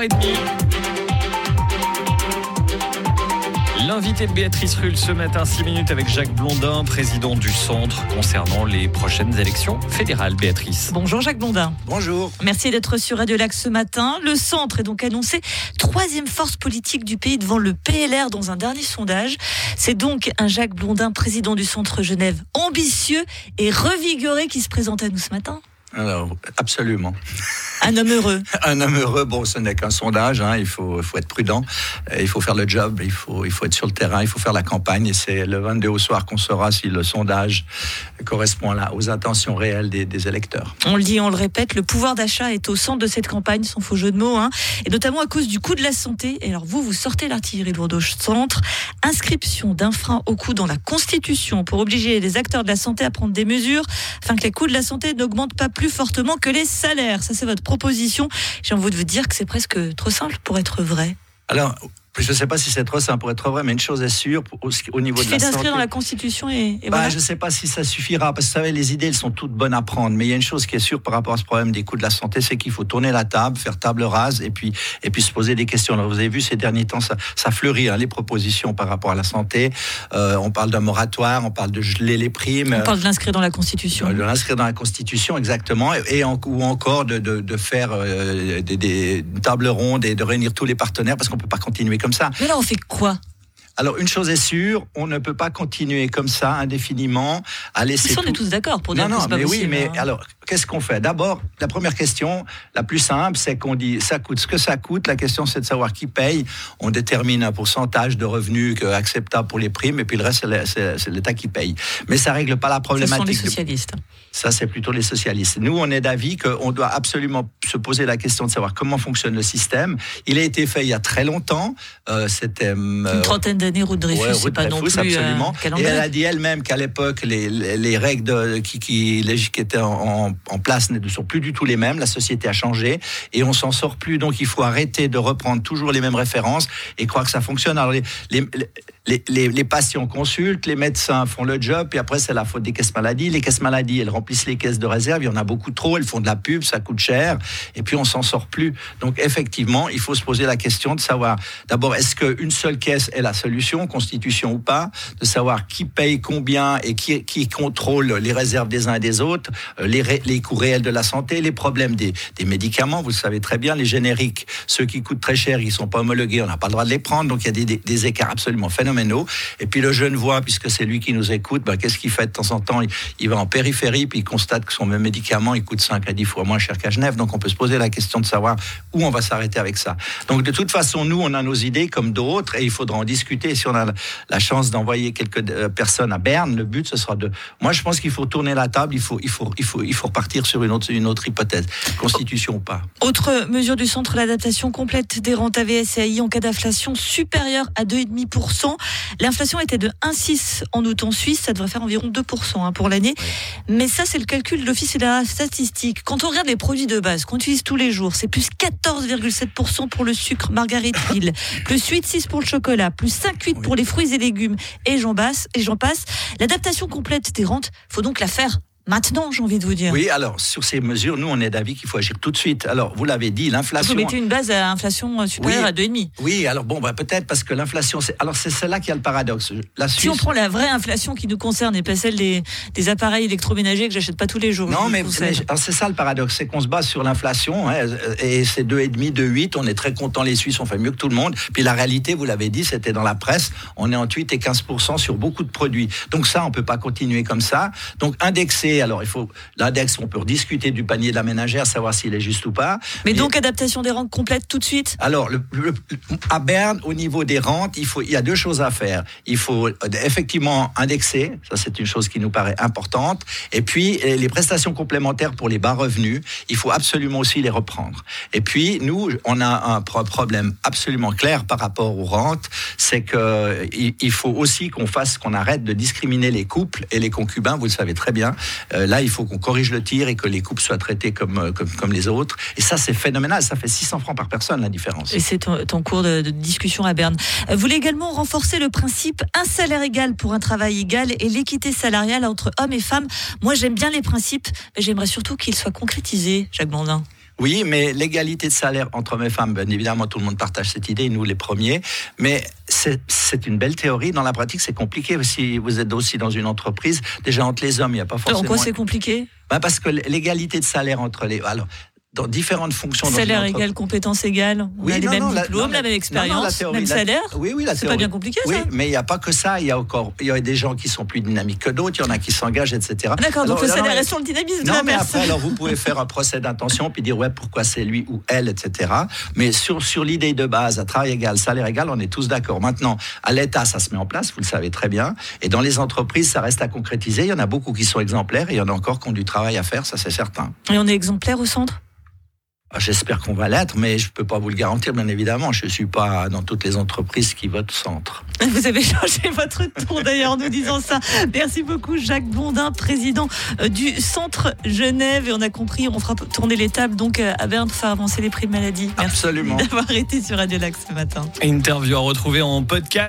7h30. L'invité de Béatrice Rulle ce matin, 6 minutes avec Jacques Blondin, président du Centre, concernant les prochaines élections fédérales. Béatrice. Bonjour Jacques Blondin. Bonjour. Merci d'être sur Radio Lac ce matin. Le Centre est donc annoncé troisième force politique du pays devant le PLR dans un dernier sondage. C'est donc un Jacques Blondin, président du Centre Genève, ambitieux et revigoré qui se présente à nous ce matin. Alors, absolument. Un homme heureux. Un homme heureux, bon, ce n'est qu'un sondage, hein, il faut, faut être prudent, il faut faire le job, il faut, il faut être sur le terrain, il faut faire la campagne, et c'est le 22 au soir qu'on saura si le sondage correspond là, aux intentions réelles des, des, électeurs. On le dit, on le répète, le pouvoir d'achat est au centre de cette campagne, sans faux jeu de mots, hein, et notamment à cause du coût de la santé. Et alors vous, vous sortez l'artillerie lourde au centre, inscription d'un frein au coût dans la Constitution pour obliger les acteurs de la santé à prendre des mesures afin que les coûts de la santé n'augmentent pas plus fortement que les salaires. Ça, c'est votre proposition. J'ai envie de vous dire que c'est presque trop simple pour être vrai. Alors, je ne sais pas si c'est trop simple pour être vrai, mais une chose est sûre, au, niveau de la santé... d'inscrire dans la Constitution et, et bah, voilà. Je ne sais pas si ça suffira, parce que vous savez, les idées, elles sont toutes bonnes à prendre, mais il y a une chose qui est sûre par rapport à ce problème des coûts de la santé, c'est qu'il faut tourner la table, faire table rase, et puis, et puis se poser des questions. Alors, vous avez vu, ces derniers temps, ça, ça fleurit, hein, les propositions par rapport à la santé. Euh, on parle d'un moratoire, on parle de geler les primes. On parle de l'inscrire dans la Constitution. de l'inscrire dans la Constitution, exactement, et, en, ou encore de, de, de faire euh, des, des tables rondes et de réunir tous les partenaires, parce qu'on ne peut pas continuer comme ça. Mais là, on fait quoi? Alors, une chose est sûre, on ne peut pas continuer comme ça indéfiniment à laisser. Mais on est tous d'accord pour dire non, que non, mais possible, oui, mais hein. alors, qu'est-ce qu'on fait? D'abord, la première question, la plus simple, c'est qu'on dit ça coûte ce que ça coûte. La question, c'est de savoir qui paye. On détermine un pourcentage de revenus acceptable pour les primes, et puis le reste, c'est l'État qui paye. Mais ça règle pas la problématique. Ce sont les socialistes. Ça, c'est plutôt les socialistes. Nous, on est d'avis qu'on doit absolument se poser la question de savoir comment fonctionne le système. Il a été fait il y a très longtemps. Euh, C'était euh, une trentaine d'années, route Dreyfus, ouais, pas non plus absolument. Euh, et elle a dit elle-même qu'à l'époque, les, les, les, règles de, qui, qui, qui étaient en, en, place ne sont plus du tout les mêmes. La société a changé et on s'en sort plus. Donc, il faut arrêter de reprendre toujours les mêmes références et croire que ça fonctionne. Alors, les, les les, les, les, patients consultent, les médecins font le job, puis après c'est la faute des caisses maladies. Les caisses maladies, elles remplissent les caisses de réserve, il y en a beaucoup trop, elles font de la pub, ça coûte cher, et puis on s'en sort plus. Donc effectivement, il faut se poser la question de savoir, d'abord, est-ce qu'une seule caisse est la solution, constitution ou pas, de savoir qui paye combien et qui, qui contrôle les réserves des uns et des autres, les, ré, les coûts réels de la santé, les problèmes des, des, médicaments, vous le savez très bien, les génériques, ceux qui coûtent très cher, ils ne sont pas homologués, on n'a pas le droit de les prendre, donc il y a des, des, écarts absolument phénoménaux et puis le jeune voit, puisque c'est lui qui nous écoute, ben, qu'est-ce qu'il fait de temps en temps? Il, va en périphérie, puis il constate que son même médicament, il coûte 5 à 10 fois moins cher qu'à Genève. Donc on peut se poser la question de savoir où on va s'arrêter avec ça. Donc de toute façon, nous, on a nos idées comme d'autres, et il faudra en discuter. Si on a la chance d'envoyer quelques euh, personnes à Berne, le but, ce sera de... Moi, je pense qu'il faut tourner la table, il faut, il faut, il faut, il faut sur une autre, une autre hypothèse, constitution ou pas. Autre mesure du centre, l'adaptation complète des rentes AVS et AI en cas d'inflation supérieure à 2,5%. L'inflation était de 1,6 en août en Suisse, ça devrait faire environ 2% hein, pour l'année. Mais ça, c'est le calcul de l'Office de la statistique. Quand on regarde les produits de base qu'on utilise tous les jours, c'est plus 14,7% pour le sucre Margaret Hill, plus 8,6 pour le chocolat, plus 5,8 pour les fruits et légumes, et j'en passe. Et j'en passe. L'adaptation complète des rentes, faut donc la faire Maintenant, j'ai envie de vous dire. Oui, alors sur ces mesures, nous, on est d'avis qu'il faut agir tout de suite. Alors, vous l'avez dit, l'inflation. Vous mettez une base à inflation supérieure oui, à 2,5. Oui, alors bon, bah, peut-être parce que l'inflation, c'est. Alors, c'est là qu'il y a le paradoxe. La Suisse... Si on prend la vraie inflation qui nous concerne et pas celle des, des appareils électroménagers que j'achète pas tous les jours. Non, mais, mais c'est ça le paradoxe, c'est qu'on se base sur l'inflation, hein, et c'est 2,5, 2,8. On est très content, les Suisses, on fait mieux que tout le monde. Puis la réalité, vous l'avez dit, c'était dans la presse, on est entre 8 et 15% sur beaucoup de produits. Donc ça, on peut pas continuer comme ça. Donc indexer, alors il faut l'index, on peut rediscuter du panier de la ménagère, savoir s'il est juste ou pas. Mais, Mais donc adaptation des rentes complète tout de suite? Alors, le, le, à Berne, au niveau des rentes, il, faut, il y a deux choses à faire. Il faut euh, effectivement indexer, ça c'est une chose qui nous paraît importante. Et puis, les prestations complémentaires pour les bas revenus, il faut absolument aussi les reprendre. Et puis, nous, on a un problème absolument clair par rapport aux rentes, c'est qu'il il faut aussi qu'on fasse, qu'on arrête de discriminer les couples et les concubins, vous le savez très bien. Euh, là, il faut qu'on corrige le tir et que les couples soient traités comme, comme, comme les autres. Et ça, c'est phénoménal. Ça fait 600 francs par personne, la différence. Et c'est en, cours de, discussion à Berne. Vous voulez également renforcer le principe un salaire égal pour un travail égal et l'équité salariale entre hommes et femmes. Moi, j'aime bien les principes, mais j'aimerais surtout qu'ils soient concrétisés, Jacques Blondin. Oui, mais l'égalité de salaire entre hommes et femmes, bien évidemment, tout le monde partage cette idée, nous les premiers. Mais c'est une belle théorie. Dans la pratique, c'est compliqué. Si vous êtes aussi dans une entreprise, déjà entre les hommes, il n'y a pas forcément. En quoi c'est compliqué? Bah Parce que l'égalité de salaire entre les. Alors, dans différentes fonctions. Salaire égal, compétence égale. On oui, a les mêmes diplômes, la, même expérience, même salaire. Oui, oui, la C'est pas bien compliqué, oui, ça. mais il n'y a pas que ça. Il y a encore, il y a des gens qui sont plus dynamiques que d'autres. Il y en a qui s'engagent, etc. D'accord. Donc le salaire est sur le dynamisme non, de la mais personne. après, alors vous pouvez faire un procès d'intention puis dire ouais pourquoi c'est lui ou elle, etc. Mais sur sur l'idée de base, à travail égal, salaire égal, on est tous d'accord. Maintenant, à l'État, ça se met en place, vous le savez très bien. Et dans les entreprises, ça reste à concrétiser. Il y en a beaucoup qui sont exemplaires et il y en a encore qui ont du travail à faire, ça c'est certain. Et on est exemplaire au centre? ah, j'espère qu'on va l'être, mais je ne peux pas vous le garantir, bien évidemment. Je ne suis pas dans toutes les entreprises qui votent centre. Vous avez changé votre tour d'ailleurs en nous disant ça. Merci beaucoup, Jacques Bondin, président euh, du Centre Genève. Et on a compris, on fera tourner les tables donc euh, à Berne pour faire avancer les prix de maladie. Merci d'avoir été sur Radio Lac ce matin. Interview à retrouver en podcast.